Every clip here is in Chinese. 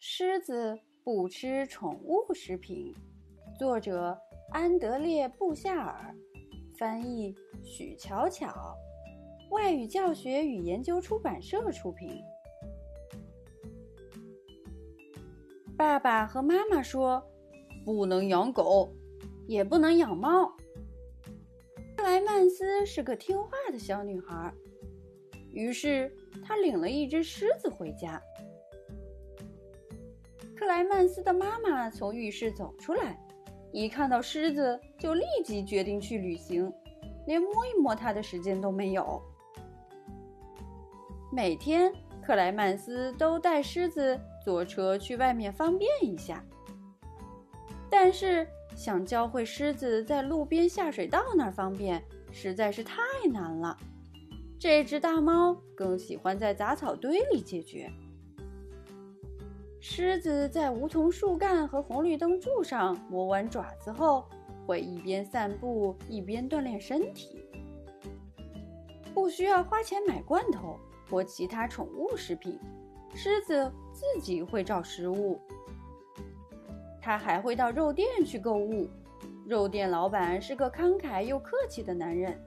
狮子不吃宠物食品，作者安德烈·布夏尔，翻译许巧巧，外语教学与研究出版社出品。爸爸和妈妈说，不能养狗，也不能养猫。克莱曼斯是个听话的小女孩，于是她领了一只狮子回家。克莱曼斯的妈妈从浴室走出来，一看到狮子就立即决定去旅行，连摸一摸它的时间都没有。每天，克莱曼斯都带狮子坐车去外面方便一下，但是想教会狮子在路边下水道那儿方便实在是太难了。这只大猫更喜欢在杂草堆里解决。狮子在梧桐树干和红绿灯柱上磨完爪子后，会一边散步一边锻炼身体，不需要花钱买罐头或其他宠物食品。狮子自己会找食物，它还会到肉店去购物。肉店老板是个慷慨又客气的男人，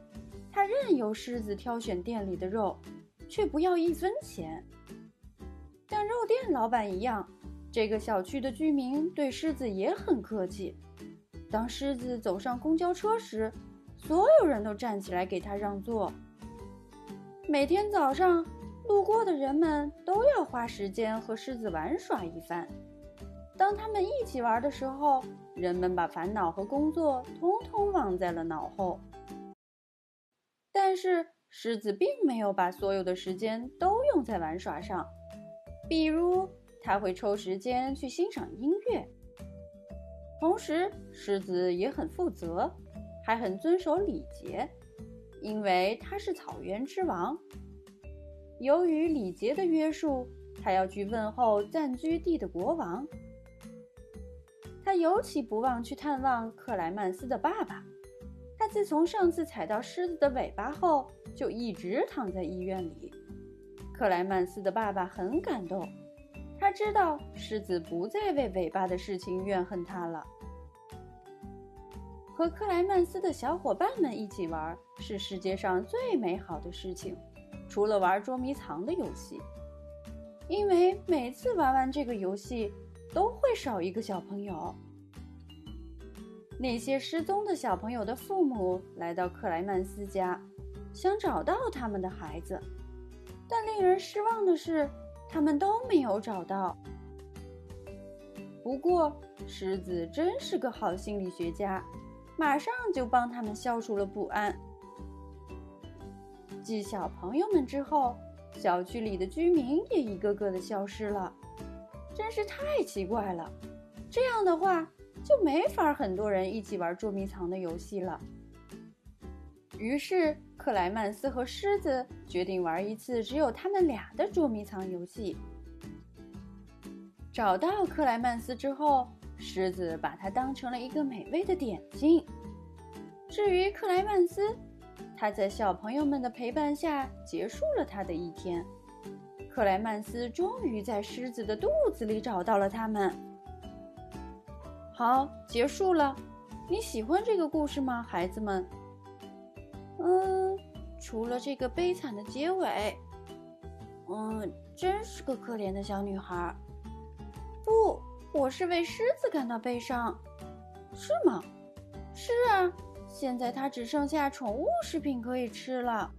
他任由狮子挑选店里的肉，却不要一分钱。肉店老板一样，这个小区的居民对狮子也很客气。当狮子走上公交车时，所有人都站起来给他让座。每天早上，路过的人们都要花时间和狮子玩耍一番。当他们一起玩的时候，人们把烦恼和工作通通忘在了脑后。但是，狮子并没有把所有的时间都用在玩耍上。比如，他会抽时间去欣赏音乐。同时，狮子也很负责，还很遵守礼节，因为他是草原之王。由于礼节的约束，他要去问候暂居地的国王。他尤其不忘去探望克莱曼斯的爸爸。他自从上次踩到狮子的尾巴后，就一直躺在医院里。克莱曼斯的爸爸很感动，他知道狮子不再为尾巴的事情怨恨他了。和克莱曼斯的小伙伴们一起玩是世界上最美好的事情，除了玩捉迷藏的游戏，因为每次玩完这个游戏都会少一个小朋友。那些失踪的小朋友的父母来到克莱曼斯家，想找到他们的孩子。但令人失望的是，他们都没有找到。不过，狮子真是个好心理学家，马上就帮他们消除了不安。继小朋友们之后，小区里的居民也一个个的消失了，真是太奇怪了。这样的话，就没法很多人一起玩捉迷藏的游戏了。于是，克莱曼斯和狮子决定玩一次只有他们俩的捉迷藏游戏。找到克莱曼斯之后，狮子把它当成了一个美味的点心。至于克莱曼斯，他在小朋友们的陪伴下结束了他的一天。克莱曼斯终于在狮子的肚子里找到了他们。好，结束了。你喜欢这个故事吗，孩子们？嗯，除了这个悲惨的结尾，嗯，真是个可怜的小女孩。不，我是为狮子感到悲伤，是吗？是啊，现在它只剩下宠物食品可以吃了。